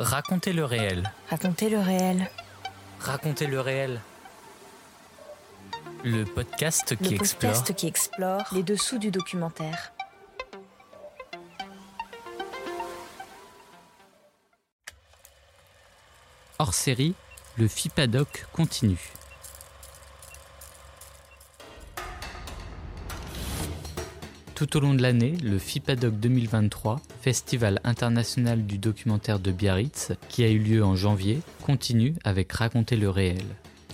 Racontez le réel. Racontez le réel. Racontez le réel. Le podcast qui le explore. podcast qui explore les dessous du documentaire. Hors série, le FIPADOC continue. Tout au long de l'année, le FIPADOC 2023, Festival international du documentaire de Biarritz, qui a eu lieu en janvier, continue avec Raconter le réel.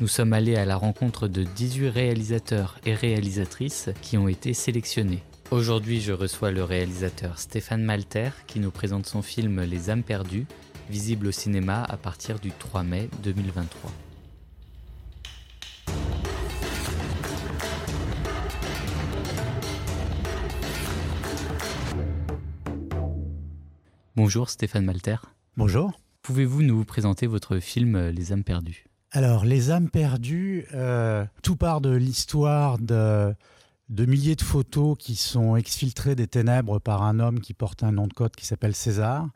Nous sommes allés à la rencontre de 18 réalisateurs et réalisatrices qui ont été sélectionnés. Aujourd'hui, je reçois le réalisateur Stéphane Malter qui nous présente son film Les âmes perdues, visible au cinéma à partir du 3 mai 2023. Bonjour Stéphane Malter. Bonjour. Pouvez-vous nous présenter votre film euh, Les âmes perdues? Alors, Les âmes perdues, euh, tout part de l'histoire de, de milliers de photos qui sont exfiltrées des ténèbres par un homme qui porte un nom de code qui s'appelle César.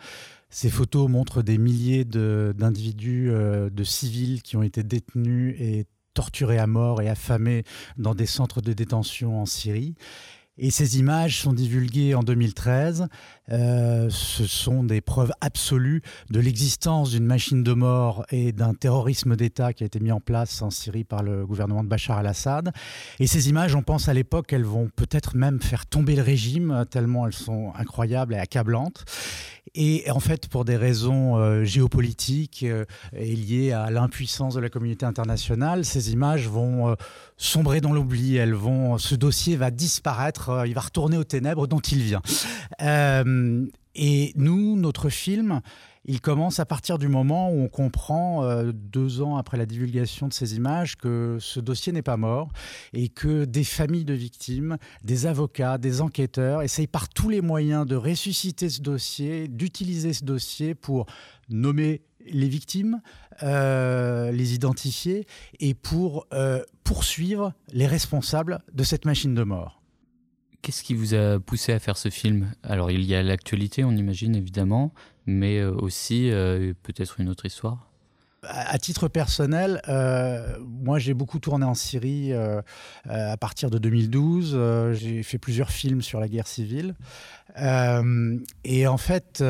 Ces photos montrent des milliers de- d'individus, euh, de civils qui ont été détenus et torturés à mort et affamés dans des centres de détention en Syrie. Et ces images sont divulguées en 2013. Euh, ce sont des preuves absolues de l'existence d'une machine de mort et d'un terrorisme d'État qui a été mis en place en Syrie par le gouvernement de Bachar al-Assad. Et ces images, on pense à l'époque, elles vont peut-être même faire tomber le régime, tellement elles sont incroyables et accablantes. Et en fait, pour des raisons euh, géopolitiques euh, et liées à l'impuissance de la communauté internationale, ces images vont euh, sombrer dans l'oubli. Elles vont, ce dossier va disparaître, il va retourner aux ténèbres dont il vient. Et nous, notre film, il commence à partir du moment où on comprend, euh, deux ans après la divulgation de ces images, que ce dossier n'est pas mort et que des familles de victimes, des avocats, des enquêteurs essayent par tous les moyens de ressusciter ce dossier, d'utiliser ce dossier pour nommer les victimes, euh, les identifier et pour euh, poursuivre les responsables de cette machine de mort. Qu'est-ce qui vous a poussé à faire ce film? Alors il y a l'actualité, on imagine évidemment, mais euh, aussi euh, peut-être une autre histoire? À titre personnel, euh, moi j'ai beaucoup tourné en Syrie euh, euh, à partir de 2012. Euh, j'ai fait plusieurs films sur la guerre civile. Et en fait,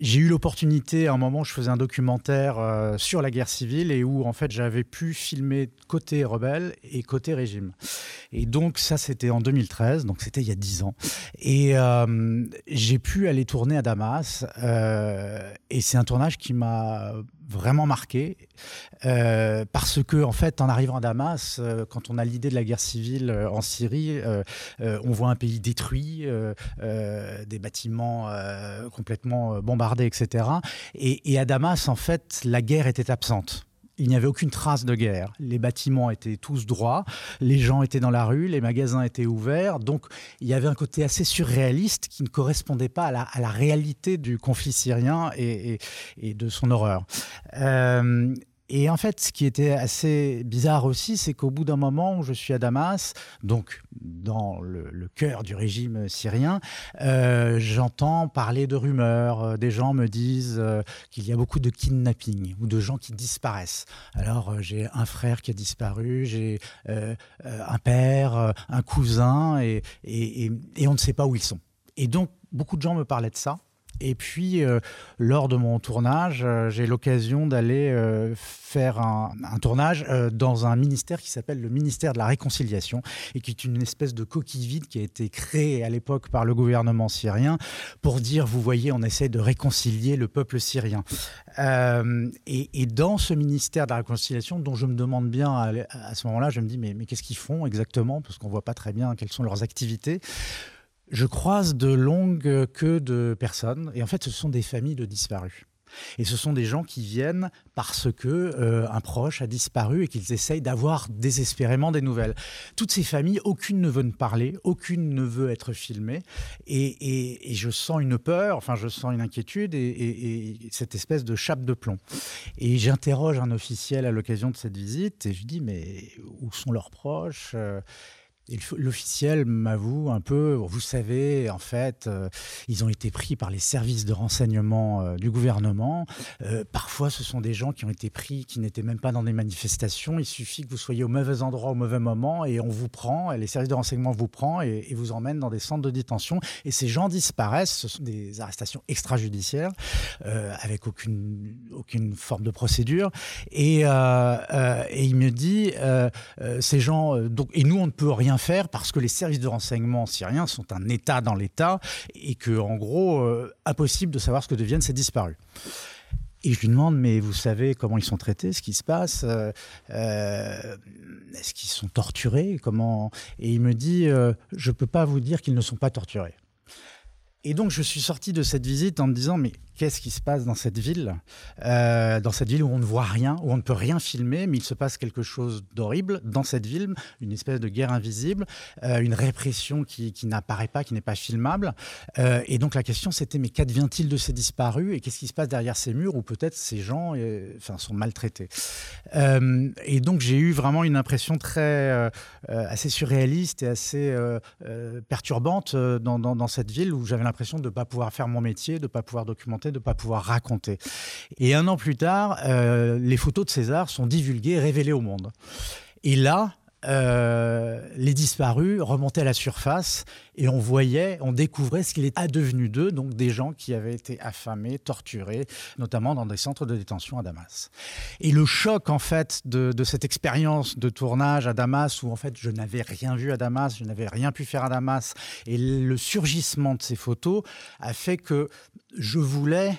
j'ai eu l'opportunité, à un moment, je faisais un documentaire sur la guerre civile et où en fait j'avais pu filmer côté rebelle et côté régime. Et donc ça, c'était en 2013, donc c'était il y a 10 ans. Et j'ai pu aller tourner à Damas. et c'est un tournage qui m'a vraiment marqué euh, parce que en fait en arrivant à Damas euh, quand on a l'idée de la guerre civile euh, en Syrie euh, euh, on voit un pays détruit euh, des bâtiments complètement bombardés etc et, et à Damas en fait la guerre était absente il n'y avait aucune trace de guerre. Les bâtiments étaient tous droits, les gens étaient dans la rue, les magasins étaient ouverts. Donc il y avait un côté assez surréaliste qui ne correspondait pas à la, réalité du conflit syrien et de son horreur. Euh, et en fait, ce qui était assez bizarre aussi, c'est qu'au bout d'un moment où je suis à Damas, donc dans le, cœur du régime syrien, euh, j'entends parler de rumeurs. Euh, Des gens me disent euh, qu'il y a beaucoup de kidnapping ou de gens qui disparaissent. Alors j'ai un frère qui a disparu, j'ai un père, un cousin, et on ne sait pas où ils sont. Et donc beaucoup de gens me parlaient de ça. Et puis, euh, lors de mon tournage, euh, j'ai l'occasion d'aller euh, faire un, tournage dans un ministère qui s'appelle le ministère de la Réconciliation et qui est une espèce de coquille vide qui a été créée à l'époque par le gouvernement syrien pour dire, vous voyez, on essaie de réconcilier le peuple syrien. Et, dans ce ministère de la Réconciliation, dont je me demande bien à, ce moment-là, je me dis, mais, qu'est-ce qu'ils font exactement? Parce qu'on voit pas très bien quelles sont leurs activités. Je croise de longues queues de personnes, et en fait, ce sont des familles de disparus. Et ce sont des gens qui viennent parce que euh, un proche a disparu et qu'ils essayent d'avoir désespérément des nouvelles. Toutes ces familles, aucune ne veut me parler, aucune ne veut être filmée, et, je sens une peur, enfin je sens une inquiétude et, et- et cette espèce de chape de plomb. Et j'interroge un officiel à l'occasion de cette visite et je dis mais où sont leurs proches? L'officiel m'avoue un peu, vous savez, en fait, euh, ils ont été pris par les services de renseignement euh, du gouvernement. Euh, parfois, ce sont des gens qui ont été pris, qui n'étaient même pas dans des manifestations. Il suffit que vous soyez au mauvais endroit au mauvais moment et on vous prend, et les services de renseignement vous prennent et, et vous emmènent dans des centres de détention. Et ces gens disparaissent. Ce sont des arrestations extrajudiciaires avec aucune, aucune forme de procédure. Et, et il me dit, ces gens, donc, et nous, on ne peut rien faire parce que les services de renseignement syriens sont un État dans l'État et que, en gros, euh, impossible de savoir ce que deviennent ces disparus. Et je lui demande, mais vous savez comment ils sont traités, ce qui se passe euh, euh, Est-ce qu'ils sont torturés Comment? Et il me dit, je ne peux pas vous dire qu'ils ne sont pas torturés. Et donc, je suis sorti de cette visite en me disant, mais qu'est-ce qui se passe dans cette ville euh, Dans cette ville où on ne voit rien, où on ne peut rien filmer, mais il se passe quelque chose d'horrible dans cette ville, une espèce de guerre invisible, euh, une répression qui, n'apparaît pas, qui n'est pas filmable. Euh, et donc, la question, c'était, mais qu'advient-il de ces disparus Et qu'est-ce qui se passe derrière ces murs où peut-être ces gens sont maltraités Et donc, j'ai eu vraiment une impression très, assez surréaliste et assez perturbante dans, dans cette ville où j'avais l'impression de ne pas pouvoir faire mon métier, de ne pas pouvoir documenter, de ne pas pouvoir raconter. Et un an plus tard, euh, les photos de César sont divulguées, révélées au monde. Et là, euh, les disparus remontaient à la surface et on voyait, on découvrait ce qu'il est advenu d'eux, donc des gens qui avaient été affamés, torturés, notamment dans des centres de détention à Damas. Et le choc en fait de, cette expérience de tournage à Damas, où en fait je n'avais rien vu à Damas, je n'avais rien pu faire à Damas, et le surgissement de ces photos a fait que je voulais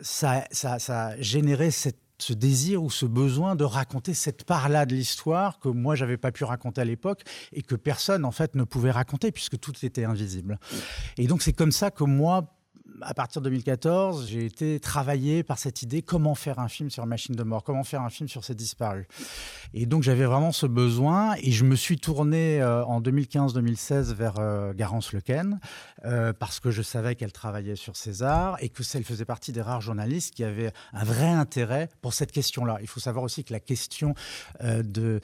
ça, ça, ça générait cette ce désir ou ce besoin de raconter cette part-là de l'histoire que moi j'avais pas pu raconter à l'époque et que personne en fait ne pouvait raconter puisque tout était invisible. Et donc c'est comme ça que moi à partir de 2014, j'ai été travaillé par cette idée comment faire un film sur Machine de mort, comment faire un film sur ces disparus. Et donc j'avais vraiment ce besoin et je me suis tourné euh, en 2015-2016 vers euh, Garance Lequen euh, parce que je savais qu'elle travaillait sur César et que elle faisait partie des rares journalistes qui avaient un vrai intérêt pour cette question-là. Il faut savoir aussi que la question de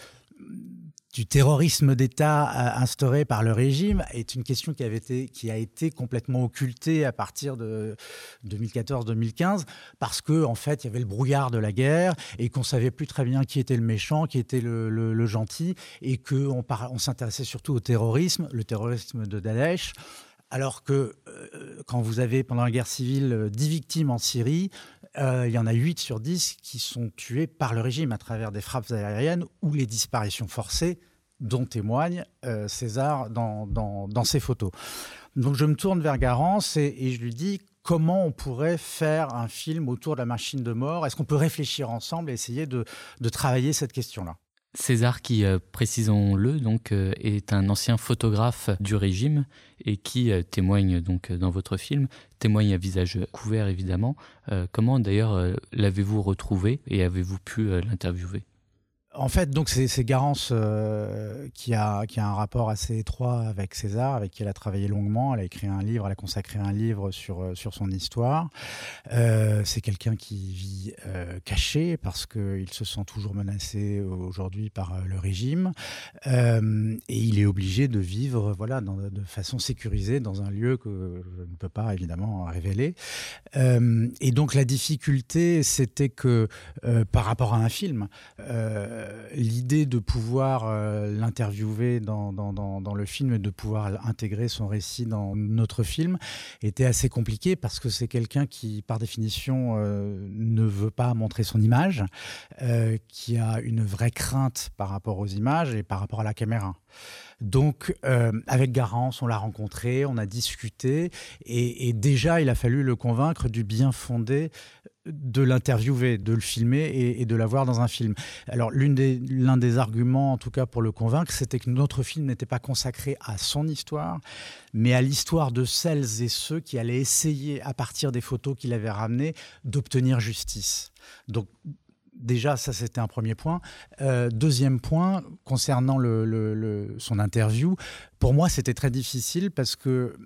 du terrorisme d'État instauré par le régime est une question qui, avait été, qui a été complètement occultée à partir de 2014-2015 parce que en fait il y avait le brouillard de la guerre et qu'on savait plus très bien qui était le méchant, qui était le, gentil et qu'on on, s'intéressait surtout au terrorisme, le terrorisme de Daesh. Alors que euh, quand vous avez, pendant la guerre civile, 10 victimes en Syrie, euh, il y en a 8 sur 10 qui sont tués par le régime à travers des frappes aériennes ou les disparitions forcées dont témoigne euh, César dans, dans, ses photos. Donc je me tourne vers Garance et, je lui dis comment on pourrait faire un film autour de la machine de mort? Est-ce qu'on peut réfléchir ensemble et essayer de, de travailler cette question-là? César, qui, euh, précisons-le, donc, est un ancien photographe du régime et qui témoigne donc dans votre film, témoigne à visage couvert évidemment. comment d'ailleurs l'avez-vous retrouvé et avez-vous pu l'interviewer? En fait, donc c'est Garance euh, qui, a, qui a un rapport assez étroit avec César, avec qui elle a travaillé longuement. Elle a écrit un livre, elle a consacré un livre sur, euh, sur son histoire. Euh, c'est quelqu'un qui vit caché parce qu'il se sent toujours menacé aujourd'hui par le régime. et il est obligé de vivre voilà, de façon sécurisée dans un lieu que je ne peux pas évidemment révéler. et donc la difficulté, c'était que par rapport à un film, euh, l'idée de pouvoir euh, l'interviewer dans, le film et de pouvoir intégrer son récit dans notre film était assez compliqué parce que c'est quelqu'un qui, par définition, euh, ne veut pas montrer son image, qui a une vraie crainte par rapport aux images et par rapport à la caméra. Donc, avec Garance, on l'a rencontré, on a discuté, et, et, déjà, il a fallu le convaincre du bien fondé de l'interviewer, de le filmer et, de l'avoir dans un film. Alors l'un des, des arguments, en tout cas pour le convaincre, c'était que notre film n'était pas consacré à son histoire, mais à l'histoire de celles et ceux qui allaient essayer, à partir des photos qu'il avait ramenées, d'obtenir justice. Donc déjà, ça c'était un premier point. Euh, deuxième point, concernant son interview, pour moi c'était très difficile parce que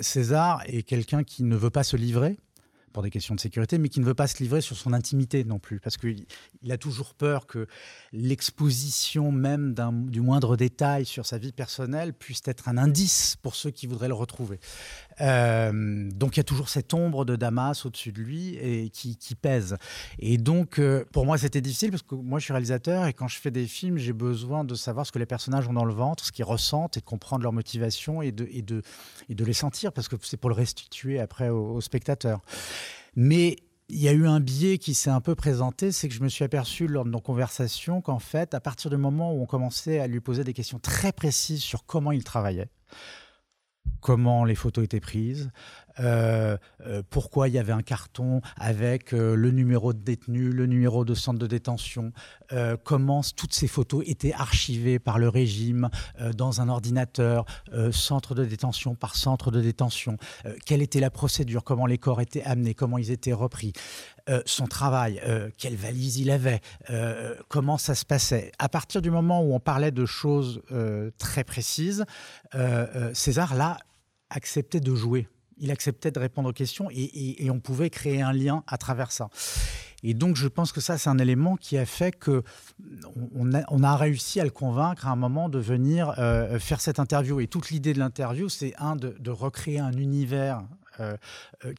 César est quelqu'un qui ne veut pas se livrer pour des questions de sécurité, mais qui ne veut pas se livrer sur son intimité non plus, parce qu'il a toujours peur que l'exposition même du moindre détail sur sa vie personnelle puisse être un indice pour ceux qui voudraient le retrouver. Euh, donc il y a toujours cette ombre de Damas au-dessus de lui et qui, pèse. Et donc euh, pour moi c'était difficile parce que moi je suis réalisateur et quand je fais des films j'ai besoin de savoir ce que les personnages ont dans le ventre, ce qu'ils ressentent et de comprendre leur motivation et de, les sentir parce que c'est pour le restituer après au spectateur. Mais il y a eu un biais qui s'est un peu présenté, c'est que je me suis aperçu lors de nos conversations qu'en fait, à partir du moment où on commençait à lui poser des questions très précises sur comment il travaillait, comment les photos étaient prises, euh, euh, pourquoi il y avait un carton avec euh, le numéro de détenu, le numéro de centre de détention, comment toutes ces photos étaient archivées par le régime dans un ordinateur, centre de détention par centre de détention, quelle était la procédure, comment les corps étaient amenés, comment ils étaient repris. son travail, quelle valise il avait, comment ça se passait. À partir du moment où on parlait de choses très précises, César, là, acceptait de jouer il acceptait de répondre aux questions et, on pouvait créer un lien à travers ça. Et donc, je pense que ça, c'est un élément qui a fait que on a, réussi à le convaincre à un moment de venir euh, faire cette interview. Et toute l'idée de l'interview, c'est un de, recréer un univers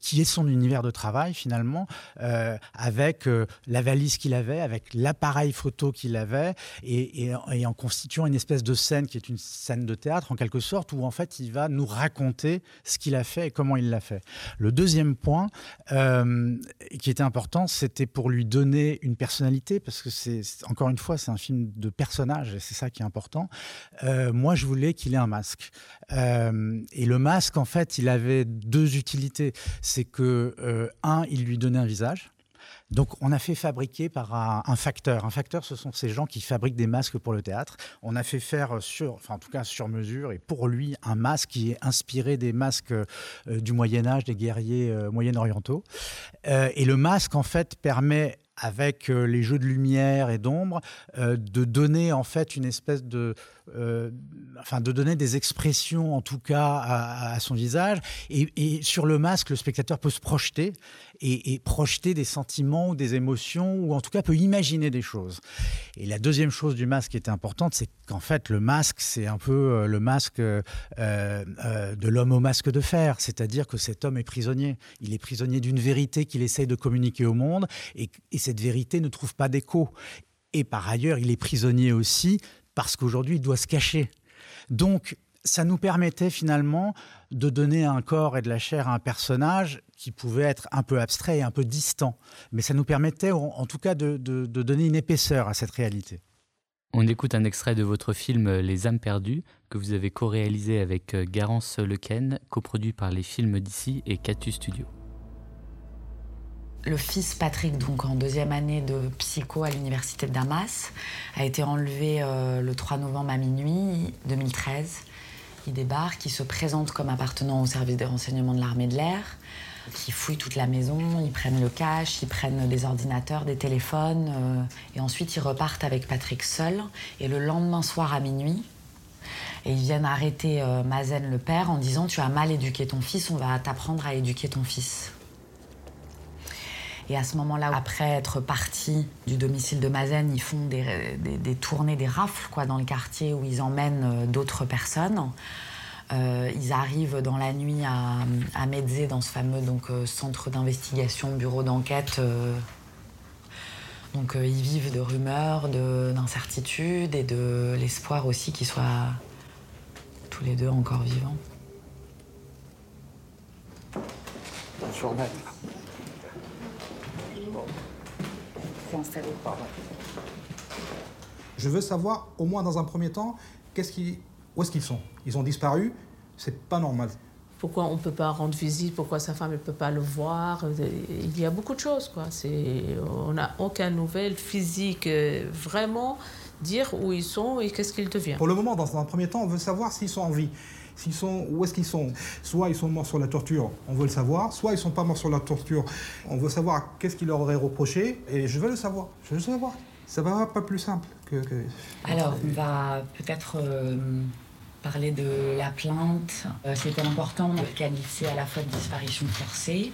qui est son univers de travail finalement, euh, avec la valise qu'il avait, avec l'appareil photo qu'il avait, et, en constituant une espèce de scène qui est une scène de théâtre en quelque sorte, où en fait il va nous raconter ce qu'il a fait et comment il l'a fait. Le deuxième point qui était important, c'était pour lui donner une personnalité, parce que c'est encore une fois c'est un film de personnage et c'est ça qui est important. moi je voulais qu'il ait un masque, et le masque en fait il avait deux utilités c'est que, euh, un, il lui donnait un visage. Donc, on a fait fabriquer par un, facteur. Un facteur, ce sont ces gens qui fabriquent des masques pour le théâtre. On a fait faire sur, enfin, en tout cas sur mesure, et pour lui, un masque qui est inspiré des masques euh, du Moyen Âge, des guerriers euh, moyen-orientaux. et le masque, en fait, permet avec les jeux de lumière et d'ombre, de donner en fait une espèce de euh, enfin, de donner des expressions, en tout cas, à, son visage. Et, sur le masque, le spectateur peut se projeter et, projeter des sentiments ou des émotions, ou en tout cas peut imaginer des choses. Et la deuxième chose du masque qui était importante, c'est qu'en fait, le masque, c'est un peu euh, le masque euh, de l'homme au masque de fer. C'est-à-dire que cet homme est prisonnier. Il est prisonnier d'une vérité qu'il essaye de communiquer au monde, et, et cette vérité ne trouve pas d'écho. Et par ailleurs, il est prisonnier aussi parce qu'aujourd'hui, il doit se cacher. Donc, ça nous permettait finalement de donner un corps et de la chair à un personnage qui pouvait être un peu abstrait et un peu distant. Mais ça nous permettait en tout cas de, donner une épaisseur à cette réalité. On écoute un extrait de votre film Les âmes perdues que vous avez co-réalisé avec euh, Garance Lequen, coproduit par les films d'ici et Catu Studio. Le fils Patrick, donc en deuxième année de psycho à l'université de Damas, a été enlevé euh, le 3 novembre à minuit 2013. Il débarque, il se présente comme appartenant au service des renseignements de l'armée de l'air. Ils fouillent toute la maison, ils prennent le cash, ils prennent des ordinateurs, des téléphones, euh, et ensuite ils repartent avec Patrick seul. Et le lendemain soir à minuit, ils viennent arrêter euh, Mazen le père en disant Tu as mal éduqué ton fils, on va t'apprendre à éduquer ton fils. Et à ce moment-là, après être partis du domicile de Mazen, ils font des, tournées, des rafles quoi, dans le quartier où ils emmènent euh, d'autres personnes. Euh, ils arrivent dans la nuit à, à dans ce fameux donc, euh, centre d'investigation, bureau d'enquête. donc ils vivent de rumeurs, d'incertitudes et de l'espoir aussi qu'ils soient tous les deux encore vivants. Bonjour, Je veux savoir, au moins dans un premier temps, qu'est-ce qui, où est-ce qu'ils sont? Ils ont disparu, c'est pas normal. Pourquoi on ne peut pas rendre visite? Pourquoi sa femme ne peut pas le voir? Il y a beaucoup de choses. Quoi. On n'a aucune nouvelle physique, euh, vraiment dire où ils sont et qu'est-ce qu'ils deviennent. Pour le moment, dans un premier temps, on veut savoir s'ils sont en vie. S'ils sont, où est-ce qu'ils sont Soit ils sont morts sur la torture, on veut le savoir. Soit ils sont pas morts sur la torture, on veut savoir qu'est-ce qu'ils leur auraient reproché. Et je veux le savoir. Je veux le savoir. Ça va pas plus simple que. Alors, on va peut-être. Euh, parler de la plainte. Euh, c'était important de qualifier à la fois de disparition forcée,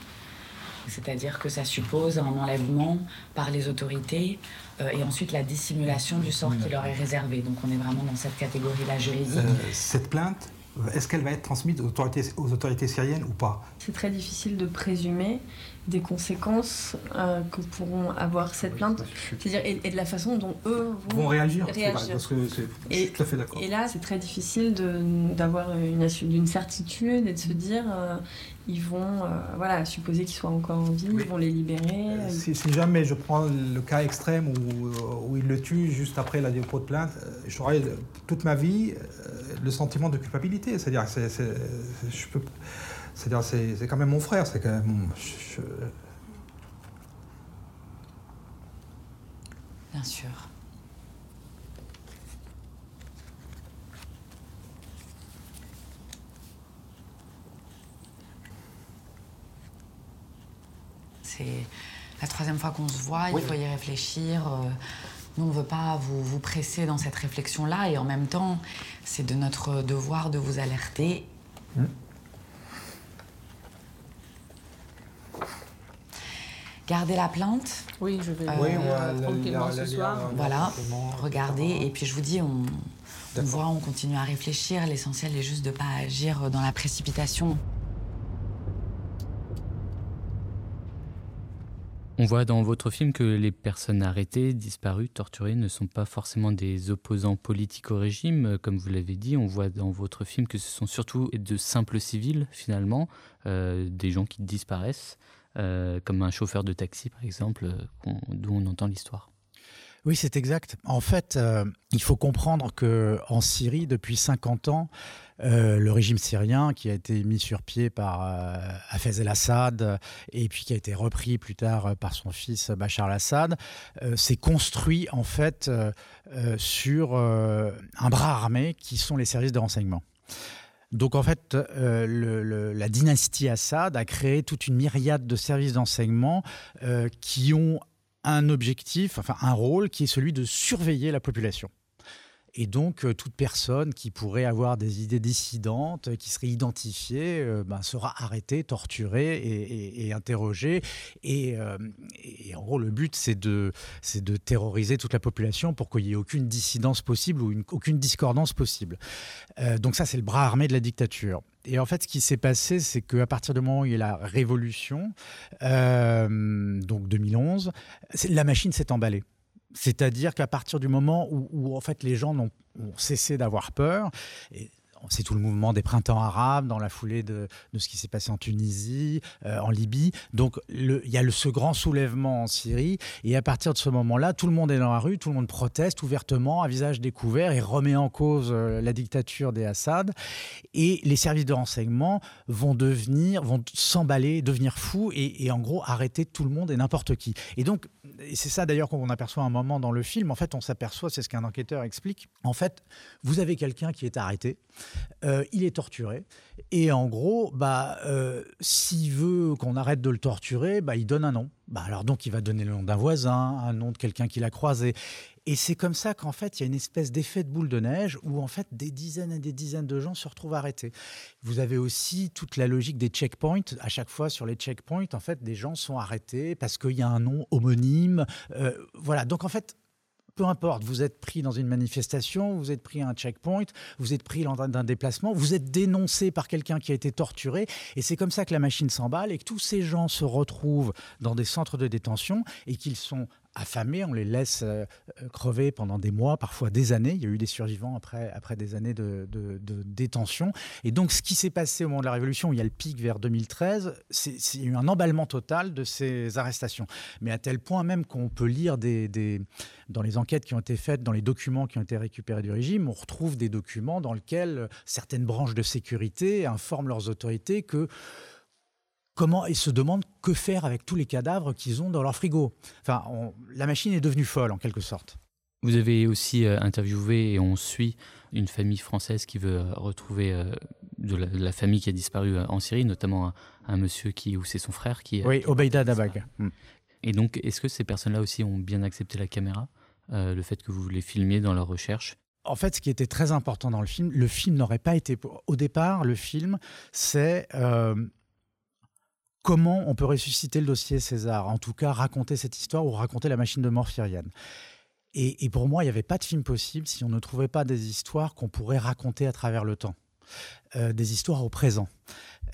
C'est-à-dire que ça suppose un enlèvement par les autorités euh, et ensuite la dissimulation du sort qui leur est réservé. Donc on est vraiment dans cette catégorie-là juridique. Euh, cette plainte, est-ce qu'elle va être transmise aux autorités, aux autorités syriennes ou pas? C'est très difficile de présumer des conséquences euh, que pourront avoir cette plainte, c'est-à-dire et, de la façon dont eux vont, réagir. réagir. Parce que je suis tout à fait d'accord. Et là, c'est très difficile d'avoir une, une certitude et de se dire euh, ils vont, euh, voilà, supposer qu'ils soient encore en vie, ils vont les libérer. Si, jamais je prends le cas extrême où, où ils le tuent juste après la dépôt de plainte, j'aurai toute ma vie le sentiment de culpabilité. C'est-à-dire, je peux c'est-à-dire, c'est quand même mon frère, c'est quand même. Bien sûr. C'est la troisième fois qu'on se voit, il faut y réfléchir. Euh, nous, on ne veut pas vous, vous presser dans cette réflexion-là et en même temps, c'est de notre devoir de vous alerter. Mmh. Gardez la plainte. Oui, je vais euh, tranquillement ce soir. Voilà, regardez. Et puis je vous dis, on, voit, on continue à réfléchir. L'essentiel est juste de ne pas agir dans la précipitation. On voit dans votre film que les personnes arrêtées, disparues, torturées ne sont pas forcément des opposants politiques au régime. Comme vous l'avez dit, on voit dans votre film que ce sont surtout de simples civils, finalement, euh, des gens qui disparaissent. Euh, comme un chauffeur de taxi par exemple, euh, d'où on entend l'histoire. Oui, c'est exact. En fait, euh, il faut comprendre que en Syrie, depuis 50 ans, le régime syrien, qui a été mis sur pied par Hafez el-Assad et puis qui a été repris plus tard par son fils Bachar el-Assad, s'est construit en fait sur un bras armé qui sont les services de renseignement. Donc en fait, euh, la dynastie Assad a créé toute une myriade de services d'enseignement euh, qui ont un objectif, enfin un rôle qui est celui de surveiller la population. Et donc, euh, toute personne qui pourrait avoir des idées dissidentes, euh, qui serait identifiée, euh, ben, sera arrêtée, torturée et, interrogée. Et, en gros, le but, c'est de, de terroriser toute la population pour qu'il n'y ait aucune dissidence possible ou aucune discordance possible. donc ça, c'est le bras armé de la dictature. Et en fait, ce qui s'est passé, c'est qu'à partir du moment où il y a la révolution, donc 2011, la machine s'est emballée. C'est-à-dire qu'à partir du moment où, en fait les gens ont, cessé d'avoir peur, c'est tout le mouvement des printemps arabes dans la foulée de, ce qui s'est passé en Tunisie, euh, en Libye. Donc il y a ce grand soulèvement en Syrie. Et à partir de ce moment-là, tout le monde est dans la rue, tout le monde proteste ouvertement, à visage découvert, et remet en cause euh, la dictature des Assad. Et les services de renseignement vont devenir, vont s'emballer, devenir fous, et, et en gros arrêter tout le monde et n'importe qui. Et donc, c'est ça d'ailleurs qu'on aperçoit un moment dans le film, en fait on s'aperçoit, c'est ce qu'un enquêteur explique, en fait vous avez quelqu'un qui est arrêté, euh, il est torturé. Et en gros, bah, euh, s'il veut qu'on arrête de le torturer, bah, il donne un nom. Bah, alors donc, il va donner le nom d'un voisin, un nom de quelqu'un qu'il a croisé. Et c'est comme ça qu'en fait, il y a une espèce d'effet de boule de neige où en fait des dizaines et des dizaines de gens se retrouvent arrêtés. Vous avez aussi toute la logique des checkpoints. À chaque fois sur les checkpoints, en fait, des gens sont arrêtés parce qu'il y a un nom homonyme. Euh, voilà. Donc en fait, peu importe, vous êtes pris dans une manifestation, vous êtes pris à un checkpoint, vous êtes pris dans d'un déplacement, vous êtes dénoncé par quelqu'un qui a été torturé, et c'est comme ça que la machine s'emballe et que tous ces gens se retrouvent dans des centres de détention et qu'ils sont affamés, on les laisse euh, euh, crever pendant des mois, parfois des années. Il y a eu des survivants après, après des années de, détention. Et donc, ce qui s'est passé au moment de la Révolution, il y a le pic vers 2013, c'est eu un emballement total de ces arrestations. Mais à tel point même qu'on peut lire des, dans les enquêtes qui ont été faites, dans les documents qui ont été récupérés du régime, on retrouve des documents dans lesquels certaines branches de sécurité informent leurs autorités que comment ils se demandent que faire avec tous les cadavres qu'ils ont dans leur frigo. Enfin, la machine est devenue folle en quelque sorte. Vous avez aussi euh, interviewé et on suit une famille française qui veut euh, retrouver euh, de, la, famille qui a disparu en Syrie, notamment un, monsieur qui, ou c'est son frère qui. Oui, Obeida Dabag. Mm. Et donc, est-ce que ces personnes-là aussi ont bien accepté la caméra, le fait que vous les filmiez dans leur recherche en fait, ce qui était très important dans le film, le film n'aurait pas été. Au départ, le film, c'est comment on peut ressusciter le dossier César, en tout cas raconter cette histoire ou raconter la machine de mort syrienne. Et, pour moi, il n'y avait pas de film possible si on ne trouvait pas des histoires qu'on pourrait raconter à travers le temps, euh, des histoires au présent.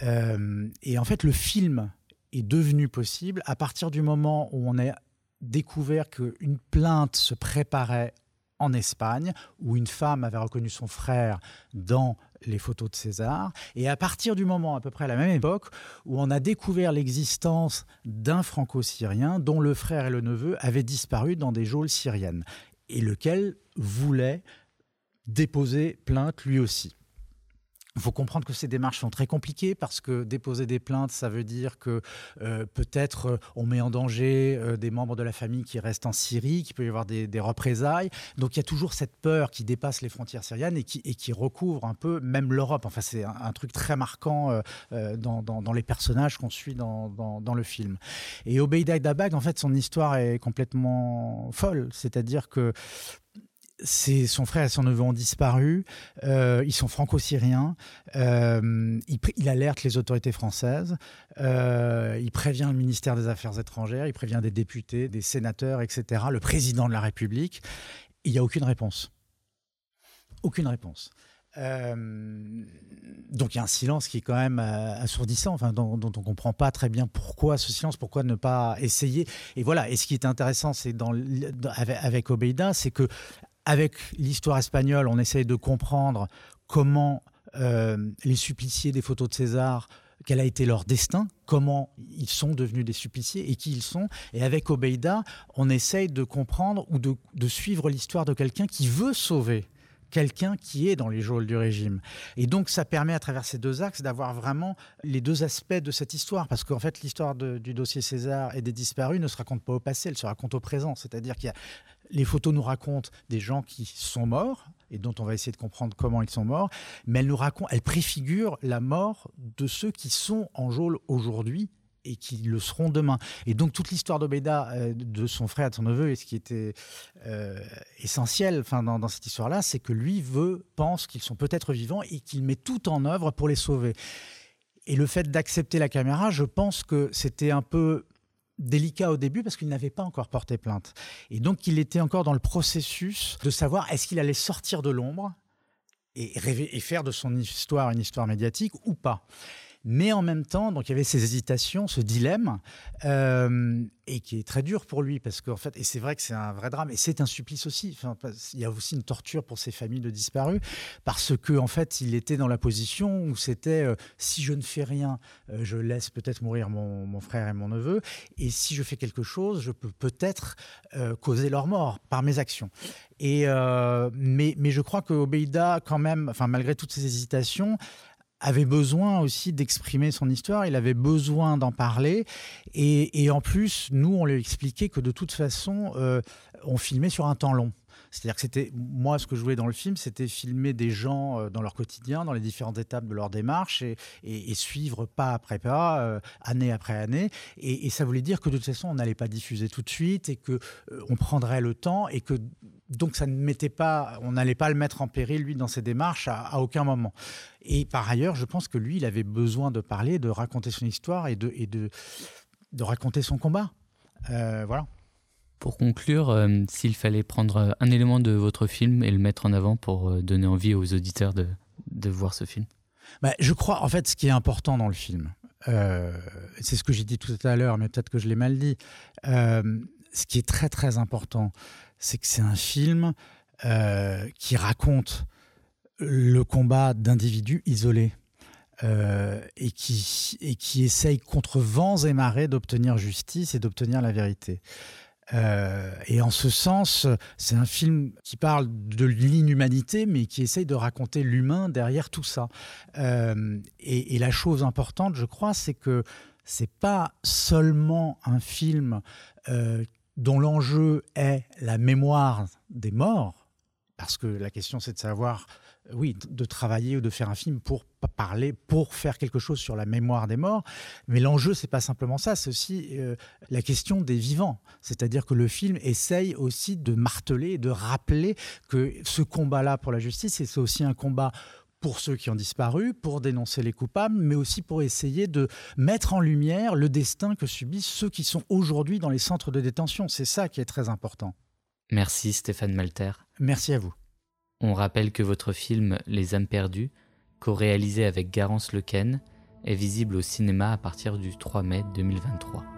Euh, et en fait, le film est devenu possible à partir du moment où on a découvert qu'une plainte se préparait en Espagne, où une femme avait reconnu son frère dans les photos de César. Et à partir du moment, à peu près à la même époque, où on a découvert l'existence d'un franco-syrien dont le frère et le neveu avaient disparu dans des geôles syriennes, et lequel voulait déposer plainte lui aussi. Il faut comprendre que ces démarches sont très compliquées parce que déposer des plaintes, ça veut dire que euh, peut-être euh, on met en danger euh, des membres de la famille qui restent en Syrie, qu'il peut y avoir des, représailles. Donc il y a toujours cette peur qui dépasse les frontières syriennes et qui, recouvre un peu même l'Europe. Enfin, c'est un, truc très marquant dans, les personnages qu'on suit dans, dans, le film. Et Obeida Dabag, en fait, son histoire est complètement folle. C'est-à-dire que son frère et son neveu ont disparu. Euh, ils sont franco-syriens. Euh, il, alerte les autorités françaises. Euh, il prévient le ministère des Affaires étrangères. Il prévient des députés, des sénateurs, etc. Le président de la République. Il n'y a aucune réponse. Aucune réponse. donc il y a un silence qui est quand même assourdissant, dont, on ne comprend pas très bien pourquoi ce silence, pourquoi ne pas essayer. Et voilà, et ce qui est intéressant, c'est avec, avec Obeida, c'est que avec l'histoire espagnole, on essaye de comprendre comment euh, les suppliciés des photos de César, quel a été leur destin, comment ils sont devenus des suppliciés et qui ils sont. Et avec Obeida, on essaye de comprendre ou de, suivre l'histoire de quelqu'un qui veut sauver quelqu'un qui est dans les geôles du régime. Et donc ça permet à travers ces deux axes d'avoir vraiment les deux aspects de cette histoire, parce qu'en fait l'histoire du dossier César et des disparus ne se raconte pas au passé, elle se raconte au présent. C'est-à-dire qu'il y a les photos nous racontent des gens qui sont morts et dont on va essayer de comprendre comment ils sont morts, mais elles nous racontent, elles préfigurent la mort de ceux qui sont en geôle aujourd'hui et qui le seront demain. Et donc toute l'histoire d'Obeda, euh, de son frère, de son neveu, et ce qui était euh, essentiel enfin, dans, dans cette histoire-là, c'est que lui veut, pense qu'ils sont peut-être vivants et qu'il met tout en œuvre pour les sauver. Et le fait d'accepter la caméra, je pense que c'était un peu délicat au début parce qu'il n'avait pas encore porté plainte. Et donc il était encore dans le processus de savoir est-ce qu'il allait sortir de l'ombre et, et faire de son histoire une histoire médiatique ou pas. Mais en même temps, donc il y avait ces hésitations, ce dilemme, euh, et qui est très dur pour lui parce qu'en fait, et c'est vrai que c'est un vrai drame, et c'est un supplice aussi. Enfin, il y a aussi une torture pour ces familles de disparus parce que en fait, il était dans la position où c'était euh, si je ne fais rien, euh, je laisse peut-être mourir mon, frère et mon neveu, et si je fais quelque chose, je peux peut-être causer leur mort par mes actions. Et mais, mais je crois que Obeida, quand même, enfin malgré toutes ces hésitations, avait besoin aussi d'exprimer son histoire, il avait besoin d'en parler. Et, en plus, nous, on lui a expliqué que de toute façon, euh, on filmait sur un temps long. C'est-à-dire que c'était, moi, ce que je voulais dans le film, c'était filmer des gens euh, dans leur quotidien, dans les différentes étapes de leur démarche et, suivre pas après pas, euh, année après année. Et, ça voulait dire que de toute façon, on n'allait pas diffuser tout de suite et que on prendrait le temps et que donc ça ne mettait pas, on n'allait pas le mettre en péril lui dans ses démarches à, aucun moment. Et par ailleurs, je pense que lui, il avait besoin de parler, de raconter son histoire et de, et de, de raconter son combat. Euh, voilà. Pour conclure, euh, s'il fallait prendre un élément de votre film et le mettre en avant pour euh, donner envie aux auditeurs de, de voir ce film bah, Je crois, en fait, ce qui est important dans le film, c'est ce que j'ai dit tout à l'heure, mais peut-être que je l'ai mal dit, ce qui est très très important, c'est que c'est un film euh, qui raconte le combat d'individus isolés. Euh, et, qui, et qui essaye contre vents et marées d'obtenir justice et d'obtenir la vérité. Euh, et en ce sens, c'est un film qui parle de l'inhumanité, mais qui essaye de raconter l'humain derrière tout ça. et, la chose importante, je crois, c'est que c'est pas seulement un film dont l'enjeu est la mémoire des morts, parce que la question c'est de savoir, euh, oui, de travailler ou de faire un film pour parler, pour faire quelque chose sur la mémoire des morts, mais l'enjeu c'est pas simplement ça, c'est aussi euh, la question des vivants, c'est-à-dire que le film essaye aussi de marteler, de rappeler que ce combat-là pour la justice, c'est aussi un combat pour ceux qui ont disparu, pour dénoncer les coupables, mais aussi pour essayer de mettre en lumière le destin que subissent ceux qui sont aujourd'hui dans les centres de détention. C'est ça qui est très important. Merci Stéphane Malter. Merci à vous. On rappelle que votre film Les âmes perdues, co-réalisé avec Garance Lequen, est visible au cinéma à partir du 3 mai 2023.